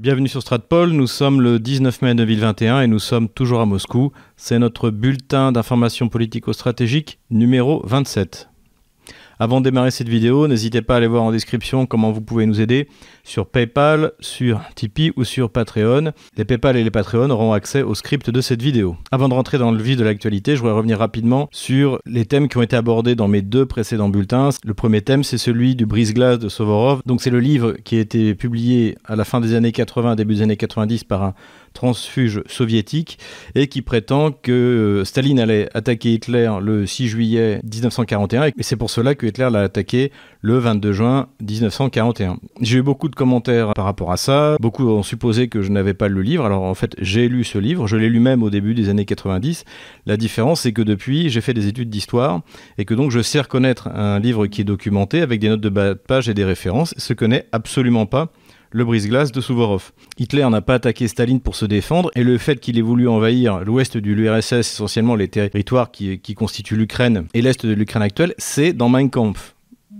Bienvenue sur Stratpol, nous sommes le 19 mai 2021 et nous sommes toujours à Moscou. C'est notre bulletin d'information politico-stratégique numéro 27. Avant de démarrer cette vidéo, n'hésitez pas à aller voir en description comment vous pouvez nous aider sur PayPal, sur Tipeee ou sur Patreon. Les PayPal et les Patreon auront accès au script de cette vidéo. Avant de rentrer dans le vif de l'actualité, je voudrais revenir rapidement sur les thèmes qui ont été abordés dans mes deux précédents bulletins. Le premier thème, c'est celui du brise-glace de Sovorov. Donc c'est le livre qui a été publié à la fin des années 80, début des années 90 par un transfuge soviétique et qui prétend que euh, Staline allait attaquer Hitler le 6 juillet 1941 et c'est pour cela que Hitler l'a attaqué le 22 juin 1941. J'ai eu beaucoup de commentaires par rapport à ça, beaucoup ont supposé que je n'avais pas lu le livre, alors en fait j'ai lu ce livre, je l'ai lu même au début des années 90. La différence c'est que depuis j'ai fait des études d'histoire et que donc je sais reconnaître un livre qui est documenté avec des notes de bas de page et des références, ce que n'est absolument pas le brise-glace de Souvorov. Hitler n'a pas attaqué Staline pour se défendre et le fait qu'il ait voulu envahir l'ouest de l'URSS, essentiellement les territoires qui, constituent l'Ukraine et l'est de l'Ukraine actuelle, c'est dans Mein Kampf.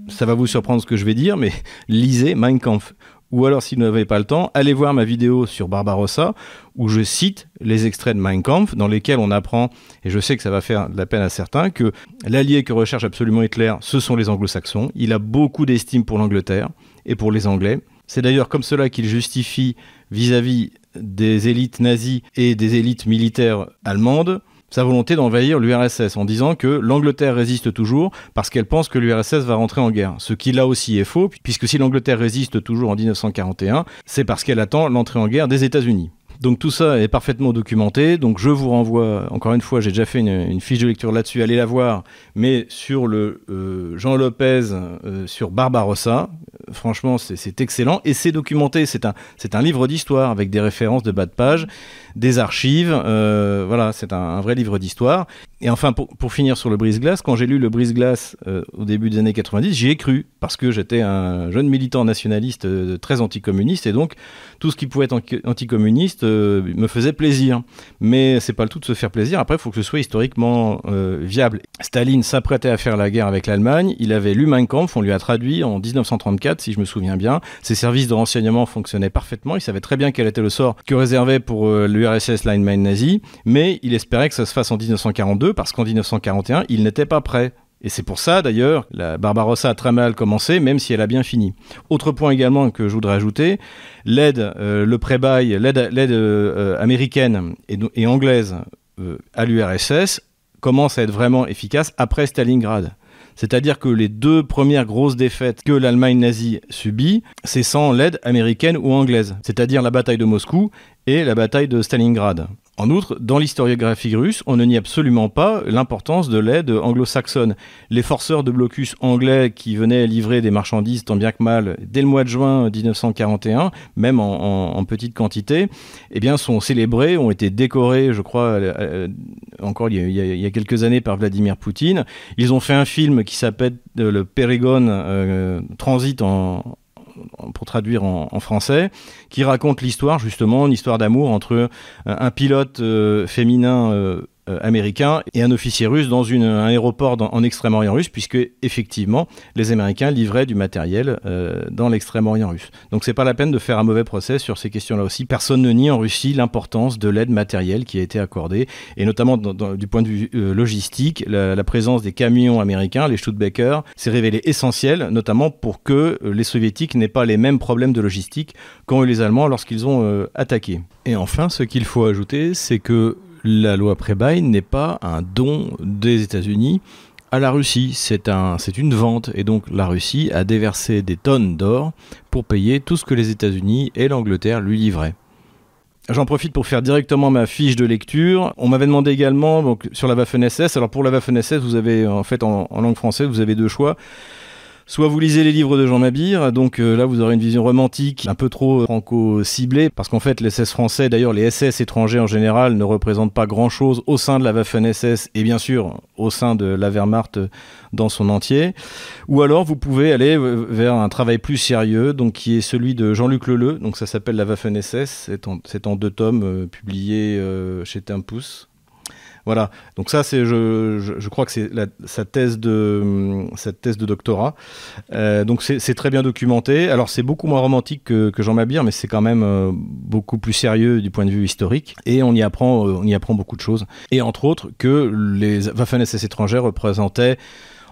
Ça va vous surprendre ce que je vais dire, mais lisez Mein Kampf. Ou alors, si vous n'avez pas le temps, allez voir ma vidéo sur Barbarossa, où je cite les extraits de Mein Kampf, dans lesquels on apprend, et je sais que ça va faire de la peine à certains, que l'allié que recherche absolument Hitler, ce sont les anglo-saxons. Il a beaucoup d'estime pour l'Angleterre et pour les Anglais. C'est d'ailleurs comme cela qu'il justifie vis-à-vis des élites nazies et des élites militaires allemandes sa volonté d'envahir l'URSS en disant que l'Angleterre résiste toujours parce qu'elle pense que l'URSS va rentrer en guerre. Ce qui là aussi est faux, puisque si l'Angleterre résiste toujours en 1941, c'est parce qu'elle attend l'entrée en guerre des États-Unis. Donc tout ça est parfaitement documenté. Donc je vous renvoie, encore une fois, j'ai déjà fait une, fiche de lecture là-dessus, allez la voir. Mais sur le euh, Jean Lopez, euh, sur Barbarossa, franchement, c'est excellent. Et c'est documenté. C'est un, un livre d'histoire avec des références de bas de page, des archives. Euh, voilà, c'est un, vrai livre d'histoire. Et enfin, pour, pour, finir sur le brise-glace, quand j'ai lu le brise-glace au début des années 90, j'y ai cru. Parce que j'étais un jeune militant nationaliste très anticommuniste. Et donc, tout ce qui pouvait être anticommuniste euh, me faisait plaisir. Mais c'est pas le tout de se faire plaisir. Après, il faut que ce soit historiquement euh, viable. Staline s'apprêtait à faire la guerre avec l'Allemagne. Il avait lu Mein Kampf, on lui a traduit en 1934, si je me souviens bien. Ses services de renseignement fonctionnaient parfaitement. Il savait très bien quel était le sort que réservait pour euh, l'URSS l'Allemagne nazie. Mais il espérait que ça se fasse en 1942 parce qu'en 1941, il n'était pas prêt. Et c'est pour ça d'ailleurs, la Barbarossa a très mal commencé, même si elle a bien fini. Autre point également que je voudrais ajouter, l'aide, euh, le pré-bail, l'aide, euh, américaine et, anglaise euh, à l'URSS commence à être vraiment efficace après Stalingrad. C'est-à-dire que les deux premières grosses défaites que l'Allemagne nazie subit, c'est sans l'aide américaine ou anglaise, c'est-à-dire la bataille de Moscou et la bataille de Stalingrad. En outre, dans l'historiographie russe, on ne nie absolument pas l'importance de l'aide anglo-saxonne. Les forceurs de blocus anglais qui venaient livrer des marchandises tant bien que mal dès le mois de juin 1941, même en, petite quantité, eh bien, sont célébrés, ont été décorés, je crois, euh, euh, encore il y, a, quelques années par Vladimir Poutine. Ils ont fait un film qui s'appelle euh, Le Périgone Transit en, pour traduire en, français, qui raconte l'histoire justement, une histoire d'amour entre euh, un pilote euh, féminin euh, américain et un officier russe dans un aéroport en Extrême-Orient russe, puisque effectivement les Américains livraient du matériel euh, dans l'Extrême-Orient russe. Donc c'est pas la peine de faire un mauvais procès sur ces questions-là aussi. Personne ne nie en Russie l'importance de l'aide matérielle qui a été accordée, et notamment du point de vue euh, logistique, la, présence des camions américains, les Studebaker, s'est révélée essentielle, notamment pour que les Soviétiques n'aient pas les mêmes problèmes de logistique qu'ont eu les Allemands lorsqu'ils ont attaqué. Et enfin, ce qu'il faut ajouter, c'est que la loi Prébail n'est pas un don des États-Unis à la Russie, c'est un, une vente et donc la Russie a déversé des tonnes d'or pour payer tout ce que les États-Unis et l'Angleterre lui livraient. J'en profite pour faire directement ma fiche de lecture. On m'avait demandé également sur la Waffen-SS. Alors pour la Waffen-SS, vous avez en fait en langue française, vous avez deux choix. Soit vous lisez les livres de Jean Mabir, donc euh, là vous aurez une vision romantique, un peu trop franco-ciblée, parce qu'en fait les SS français, d'ailleurs les SS étrangers en général, ne représentent pas grand-chose au sein de la Waffen-SS et bien sûr au sein de la Wehrmacht dans son entier. Ou alors vous pouvez aller vers un travail plus sérieux, donc qui est celui de Jean-Luc Leleu, donc ça s'appelle la Waffen-SS, c'est en, deux tomes euh, euh, chez Tempus. Voilà. Donc ça, c'est, je, crois que c'est sa thèse de cette thèse de doctorat. Euh, donc c'est très bien documenté. Alors c'est beaucoup moins romantique que, Jean Mabir, mais c'est quand même euh, beaucoup plus sérieux du point de vue historique. Et on y apprend, euh, beaucoup de choses. Et entre autres que les Waffen-SS étrangères représentaient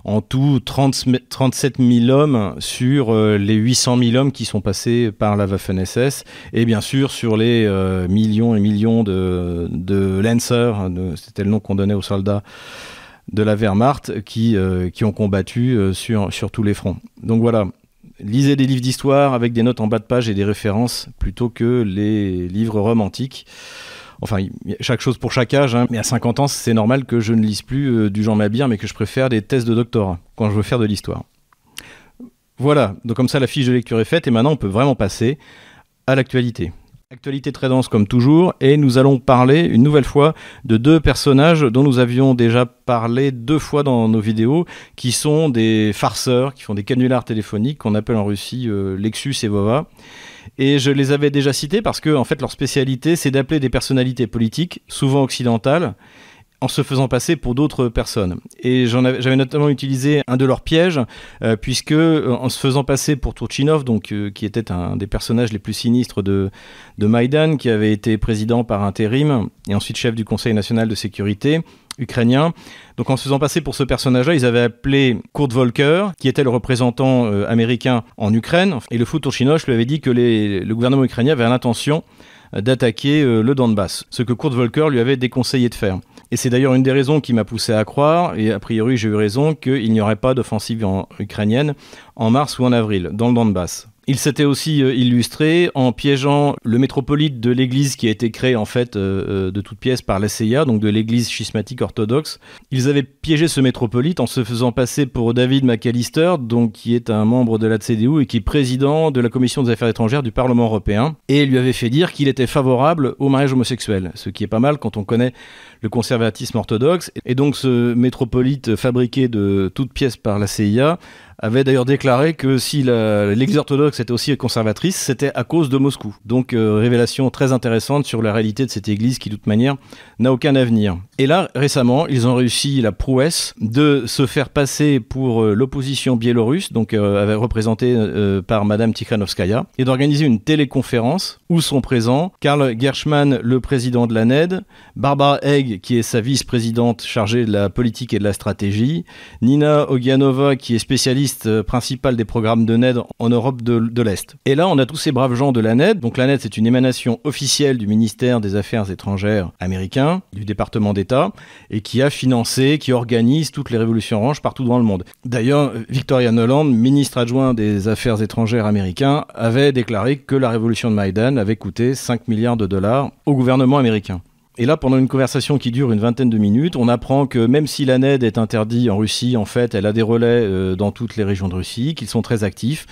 en tout 30, 37 000 hommes sur euh, les 800 000 hommes qui sont passés par la Waffen-SS et bien sûr sur les euh, millions et millions de, de Lancers, c'était le nom qu'on donnait aux soldats de la Wehrmacht qui, euh, ont combattu sur, sur tous les fronts. Donc voilà, lisez des livres d'histoire avec des notes en bas de page et des références plutôt que les livres romantiques. Enfin, chaque chose pour chaque âge, hein. mais à 50 ans, c'est normal que je ne lise plus euh, du Jean Mabir, mais que je préfère des thèses de doctorat quand je veux faire de l'histoire. Voilà, donc comme ça la fiche de lecture est faite, et maintenant on peut vraiment passer à l'actualité. Actualité très dense comme toujours, et nous allons parler une nouvelle fois de deux personnages dont nous avions déjà parlé deux fois dans nos vidéos, qui sont des farceurs, qui font des canulars téléphoniques qu'on appelle en Russie euh, Lexus et Vova. Et je les avais déjà cités parce que, fait, leur spécialité, c'est d'appeler des personnalités politiques, souvent occidentales, en se faisant passer pour d'autres personnes. Et j'avais notamment utilisé un de leurs pièges, euh, puisque euh, en se faisant passer pour Turchinov, euh, qui était un des personnages les plus sinistres de, de Maïdan, qui avait été président par intérim et ensuite chef du Conseil national de sécurité ukrainien. Donc en se faisant passer pour ce personnage-là, ils avaient appelé Kurt Volker, qui était le représentant américain en Ukraine, et le fou Turchinov lui avait dit que le gouvernement ukrainien avait l'intention d'attaquer le Donbass, ce que Kurt Volker lui avait déconseillé de faire. Et c'est d'ailleurs une des raisons qui m'a poussé à croire, et a priori j'ai eu raison, qu'il n'y aurait pas d'offensive ukrainienne en mars ou en avril dans le Donbass. Il s'était aussi euh, illustré en piégeant le métropolite de l'église qui a été créé en fait euh, euh, de toutes pièces par la CIA, donc de l'église schismatique orthodoxe. Ils avaient piégé ce métropolite en se faisant passer pour David McAllister, donc qui est un membre de la CDU et qui est président de la commission des affaires étrangères du Parlement européen, et lui avait fait dire qu'il était favorable au mariage homosexuel, ce qui est pas mal quand on connaît le conservatisme orthodoxe. Et donc ce métropolite fabriqué de toutes pièces par la CIA avait d'ailleurs déclaré que si l'Église orthodoxe était aussi conservatrice, c'était à cause de Moscou. Donc euh, révélation très intéressante sur la réalité de cette Église qui, de toute manière, n'a aucun avenir. Et là, récemment, ils ont réussi la prouesse de se faire passer pour euh, l'opposition biélorusse, donc euh, représentée euh, par Madame Tikhanovskaya, et d'organiser une téléconférence où sont présents Karl Gershman, le président de la NED, Barbara Egg, qui est sa vice-présidente chargée de la politique et de la stratégie, Nina Ogianova, qui est spécialiste euh, principale des programmes de NED en Europe de, l'Est. Et là, on a tous ces braves gens de la NED. Donc la NED, c'est une émanation officielle du ministère des Affaires étrangères américain, du département d'État, et qui a financé, qui organise toutes les révolutions oranges partout dans le monde. D'ailleurs, Victoria Noland, ministre adjoint des Affaires étrangères américain, avait déclaré que la révolution de Maïdan avait coûté 5 milliards de dollars au gouvernement américain. Et là, pendant une conversation qui dure une vingtaine de minutes, on apprend que même si la NED est interdite en Russie, en fait, elle a des relais euh, dans toutes les régions de Russie, qu'ils sont très actifs,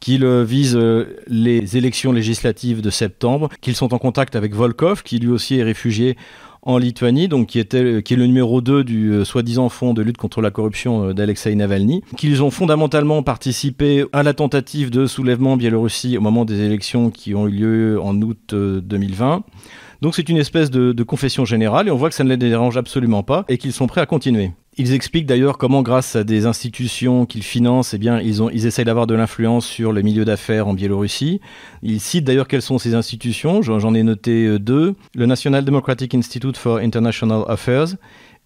qu'ils euh, visent euh, les élections législatives de septembre, qu'ils sont en contact avec Volkov, qui lui aussi est réfugié en Lituanie, donc qui, est le numéro 2 du soi-disant fonds de lutte contre la corruption d'Alexei Navalny, qu'ils ont fondamentalement participé à la tentative de soulèvement en Biélorussie au moment des élections qui ont eu lieu en août 2020. Donc c'est une espèce de, confession générale et on voit que ça ne les dérange absolument pas et qu'ils sont prêts à continuer. Ils expliquent d'ailleurs comment, grâce à des institutions qu'ils financent, eh ils essayent d'avoir de l'influence sur le milieu d'affaires en Biélorussie. Ils citent d'ailleurs quelles sont ces institutions. J'en ai noté euh, deux. Le National Democratic Institute for International Affairs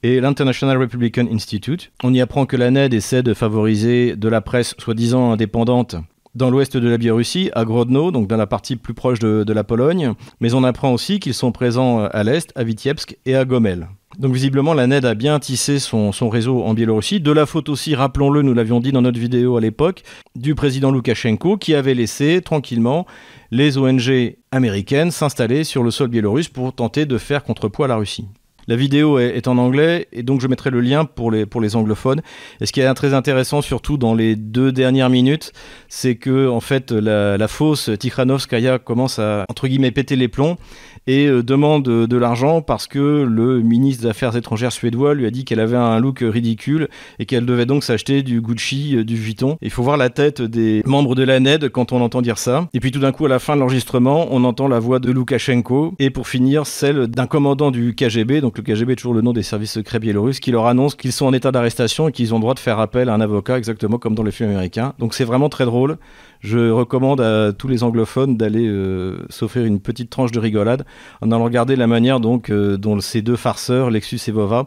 et l'International Republican Institute. On y apprend que la NED essaie de favoriser de la presse soi-disant indépendante dans l'ouest de la Biélorussie, à Grodno, donc dans la partie plus proche de, la Pologne, mais on apprend aussi qu'ils sont présents euh, à l'est, à Vitebsk et à Gomel. Donc visiblement, la NED a bien tissé son, réseau en Biélorussie. De la faute aussi, rappelons-le, nous l'avions dit dans notre vidéo à l'époque, du président Loukachenko qui avait laissé tranquillement les ONG américaines s'installer sur le sol biélorusse pour tenter de faire contrepoids à la Russie. La vidéo est, en anglais et donc je mettrai le lien pour les, pour les anglophones. Et ce qui est très intéressant, surtout dans les deux dernières minutes, c'est que en fait la, fausse Tikhanovskaya commence à entre guillemets péter les plombs et euh, demande de l'argent parce que le ministre des Affaires étrangères suédois lui a dit qu'elle avait un look ridicule et qu'elle devait donc s'acheter du Gucci, euh, du Vuitton. Il faut voir la tête des membres de la NED quand on entend dire ça. Et puis tout d'un coup, à la fin de l'enregistrement, on entend la voix de Loukachenko et pour finir, celle d'un commandant du KGB, le KGB est toujours le nom des services secrets biélorusses, qui leur annoncent qu'ils sont en état d'arrestation et qu'ils ont le droit de faire appel à un avocat, exactement comme dans les films américains. Donc c'est vraiment très drôle. Je recommande à tous les anglophones d'aller euh, s'offrir une petite tranche de rigolade en allant regarder la manière euh, dont ces deux farceurs, Lexus et Vova,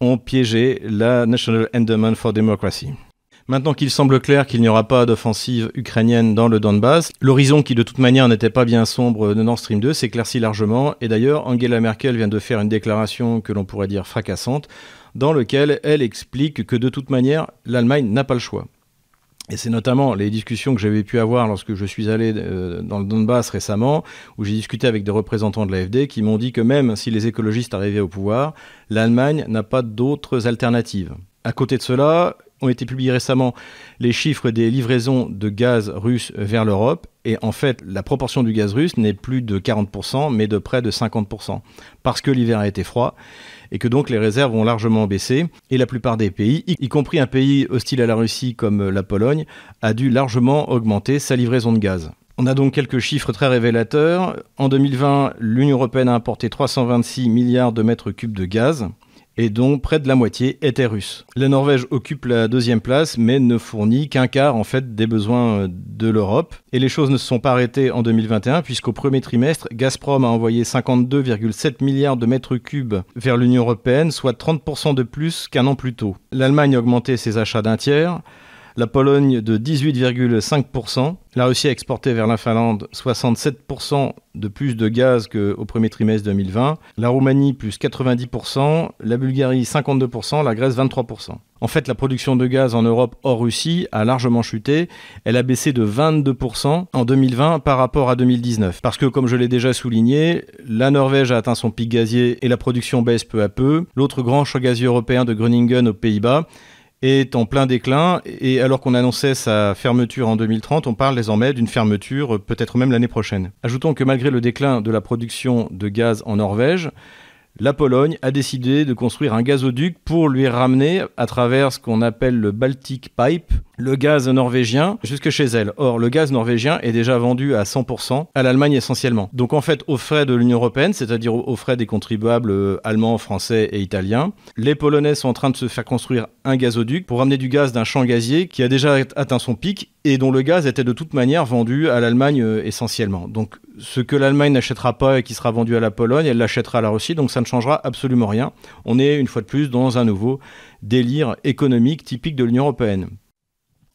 ont piégé la National Endowment for Democracy. Maintenant qu'il semble clair qu'il n'y aura pas d'offensive ukrainienne dans le Donbass, l'horizon qui de toute manière n'était pas bien sombre de Nord Stream 2 s'éclaircit largement et d'ailleurs Angela Merkel vient de faire une déclaration que l'on pourrait dire fracassante dans laquelle elle explique que de toute manière l'Allemagne n'a pas le choix. Et c'est notamment les discussions que j'avais pu avoir lorsque je suis allé euh, dans le Donbass récemment, où j'ai discuté avec des représentants de l'AFD qui m'ont dit que même si les écologistes arrivaient au pouvoir, l'Allemagne n'a pas d'autres alternatives. À côté de cela, ont été publiés récemment les chiffres des livraisons de gaz russe vers l'Europe. Et en fait, la proportion du gaz russe n'est plus de 40%, mais de près de 50%. Parce que l'hiver a été froid et que donc les réserves ont largement baissé. Et la plupart des pays, y compris un pays hostile à la Russie comme la Pologne, a dû largement augmenter sa livraison de gaz. On a donc quelques chiffres très révélateurs. En 2020, l'Union européenne a importé 326 milliards de mètres cubes de gaz et dont près de la moitié était russe. La Norvège occupe la deuxième place, mais ne fournit qu'un quart en fait des besoins euh, de l'Europe. Et les choses ne se sont pas arrêtées en 2021, puisqu'au premier trimestre, Gazprom a envoyé 52,7 milliards de mètres cubes vers l'Union européenne, soit 30% de plus qu'un an plus tôt. L'Allemagne a augmenté ses achats d'un tiers la Pologne de 18,5%. La Russie a exporté vers la Finlande 67% de plus de gaz qu'au premier trimestre 2020. La Roumanie plus 90%, la Bulgarie 52%, la Grèce 23%. En fait, la production de gaz en Europe hors Russie a largement chuté. Elle a baissé de 22% en 2020 par rapport à 2019. Parce que, comme je l'ai déjà souligné, la Norvège a atteint son pic gazier et la production baisse peu à peu. L'autre grand choix gazier européen de Groningen aux Pays-Bas est en plein déclin et alors qu'on annonçait sa fermeture en 2030, on parle désormais d'une fermeture peut-être même l'année prochaine. Ajoutons que malgré le déclin de la production de gaz en Norvège, la Pologne a décidé de construire un gazoduc pour lui ramener à travers ce qu'on appelle le Baltic Pipe, le gaz norvégien jusque chez elle. Or, le gaz norvégien est déjà vendu à 100% à l'Allemagne essentiellement. Donc en fait, aux frais de l'Union européenne, c'est-à-dire aux frais des contribuables euh, allemands, français et italiens, les Polonais sont en train de se faire construire un gazoduc pour ramener du gaz d'un champ gazier qui a déjà atteint son pic et dont le gaz était de toute manière vendu à l'Allemagne euh, essentiellement. Donc ce que l'Allemagne n'achètera pas et qui sera vendu à la Pologne, elle l'achètera à la Russie, donc ça ne changera absolument rien. On est une fois de plus dans un nouveau délire économique typique de l'Union européenne.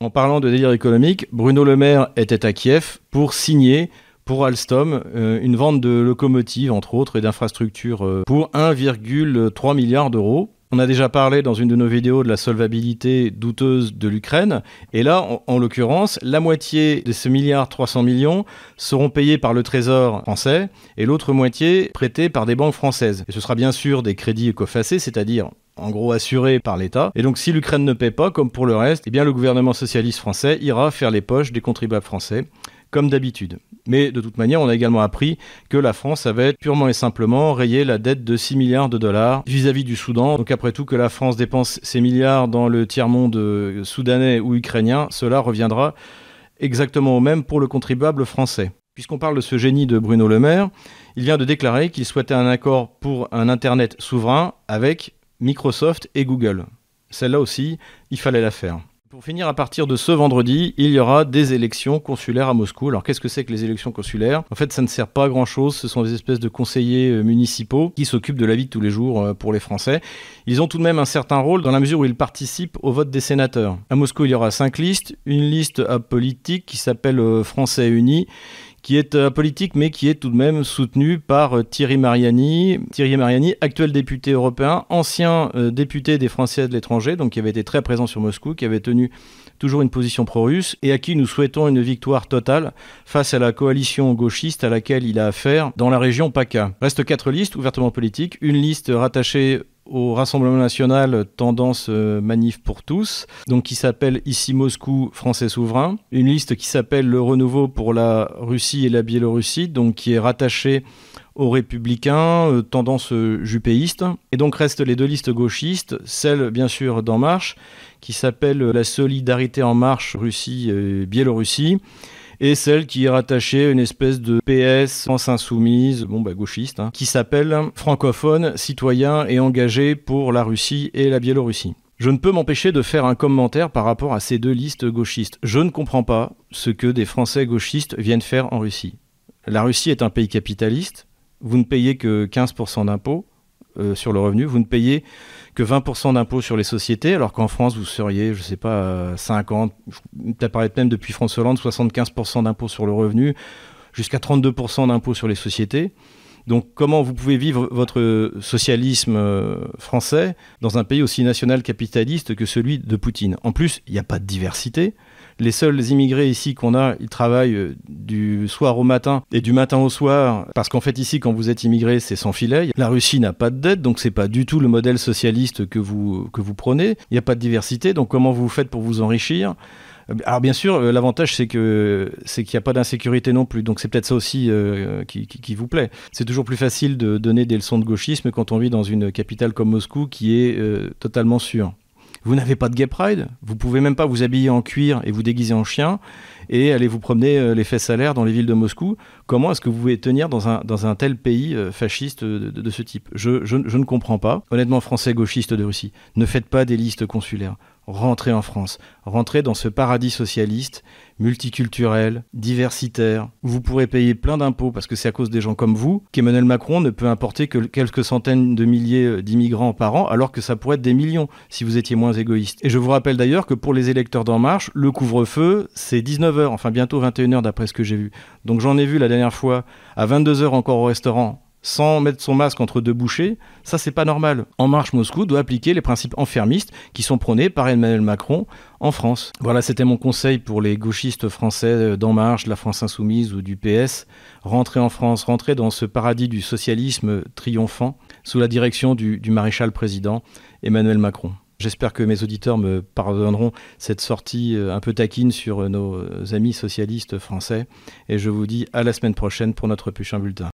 En parlant de délire économique, Bruno Le Maire était à Kiev pour signer pour Alstom euh, une vente de locomotives, entre autres, et d'infrastructures euh, pour 1,3 milliard d'euros. On a déjà parlé dans une de nos vidéos de la solvabilité douteuse de l'Ukraine. Et là, en, en l'occurrence, la moitié de ce milliard 300 millions seront payés par le Trésor français et l'autre moitié prêtée par des banques françaises. Et ce sera bien sûr des crédits cofacés, c'est-à-dire en gros assuré par l'État. Et donc si l'Ukraine ne paie pas, comme pour le reste, eh bien le gouvernement socialiste français ira faire les poches des contribuables français, comme d'habitude. Mais de toute manière, on a également appris que la France avait purement et simplement rayé la dette de 6 milliards de dollars vis-à-vis du Soudan. Donc après tout, que la France dépense ces milliards dans le tiers-monde euh, soudanais ou ukrainien, cela reviendra exactement au même pour le contribuable français. Puisqu'on parle de ce génie de Bruno Le Maire, il vient de déclarer qu'il souhaitait un accord pour un Internet souverain avec Microsoft et Google. Celle-là aussi, il fallait la faire. Pour finir, à partir de ce vendredi, il y aura des élections consulaires à Moscou. Alors qu'est-ce que c'est que les élections consulaires? En fait, ça ne sert pas à grand-chose. Ce sont des espèces de conseillers euh, municipaux qui s'occupent de la vie de tous les jours euh, pour les Français. Ils ont tout de même un certain rôle dans la mesure où ils participent au vote des sénateurs. À Moscou, il y aura cinq listes. Une liste apolitique qui s'appelle euh, Français Unis qui est euh, politique, mais qui est tout de même soutenu par euh, Thierry Mariani. Thierry Mariani, actuel député européen, ancien euh, député des Français de l'étranger, donc qui avait été très présent sur Moscou, qui avait tenu toujours une position pro-russe, et à qui nous souhaitons une victoire totale face à la coalition gauchiste à laquelle il a affaire dans la région PACA. Reste quatre listes ouvertement politiques, une liste rattachée au Rassemblement national tendance euh, manif pour tous, donc qui s'appelle ici Moscou français souverain, une liste qui s'appelle le renouveau pour la Russie et la Biélorussie, donc qui est rattachée aux républicains, euh, tendance euh, jupéiste, et donc restent les deux listes gauchistes, celle bien sûr d'En Marche, qui s'appelle la Solidarité en Marche Russie-Biélorussie, et celle qui est rattachée à une espèce de PS France Insoumise, bon bah gauchiste, hein, qui s'appelle francophone, citoyen et engagé pour la Russie et la Biélorussie. Je ne peux m'empêcher de faire un commentaire par rapport à ces deux listes gauchistes. Je ne comprends pas ce que des Français gauchistes viennent faire en Russie. La Russie est un pays capitaliste, vous ne payez que 15% d'impôts euh, sur le revenu, vous ne payez que 20% d'impôts sur les sociétés, alors qu'en France, vous seriez, je ne sais pas, 50, peut-être même depuis France Hollande, 75% d'impôts sur le revenu, jusqu'à 32% d'impôts sur les sociétés. Donc comment vous pouvez vivre votre socialisme euh, français dans un pays aussi national capitaliste que celui de Poutine? En plus, il n'y a pas de diversité. Les seuls immigrés ici qu'on a, ils travaillent euh, du soir au matin et du matin au soir, parce qu'en fait ici, quand vous êtes immigré, c'est sans filet. La Russie n'a pas de dette, donc c'est pas du tout le modèle socialiste que vous, que vous prenez. Il n'y a pas de diversité, donc comment vous faites pour vous enrichir? Alors bien sûr, euh, l'avantage c'est que c'est qu'il n'y a pas d'insécurité non plus, donc c'est peut-être ça aussi euh, qui, vous plaît. C'est toujours plus facile de donner des leçons de gauchisme quand on vit dans une capitale comme Moscou qui est euh, totalement sûre. Vous n'avez pas de gay pride, vous pouvez même pas vous habiller en cuir et vous déguiser en chien et aller vous promener les fesses à l'air dans les villes de Moscou. Comment est-ce que vous pouvez tenir dans un, tel pays fasciste de, ce type? Je ne comprends pas. Honnêtement, français gauchiste de Russie, ne faites pas des listes consulaires rentrer en France, rentrer dans ce paradis socialiste, multiculturel, diversitaire, où vous pourrez payer plein d'impôts parce que c'est à cause des gens comme vous qu'Emmanuel Macron ne peut importer que quelques centaines de milliers euh, d'immigrants par an, alors que ça pourrait être des millions si vous étiez moins égoïste. Et je vous rappelle d'ailleurs que pour les électeurs d'En Marche, le couvre-feu, c'est 19h, enfin bientôt 21h d'après ce que j'ai vu. Donc j'en ai vu la dernière fois à 22h encore au restaurant sans mettre son masque entre deux bouchées, ça c'est pas normal. En Marche Moscou doit appliquer les principes enfermistes qui sont prônés par Emmanuel Macron en France. Voilà, c'était mon conseil pour les gauchistes français d'En Marche, de la France Insoumise ou du PS. Rentrer en France, rentrer dans ce paradis du socialisme triomphant sous la direction du, maréchal président Emmanuel Macron. J'espère que mes auditeurs me pardonneront cette sortie euh, un peu taquine sur nos amis socialistes français. Et je vous dis à la semaine prochaine pour notre prochain bulletin.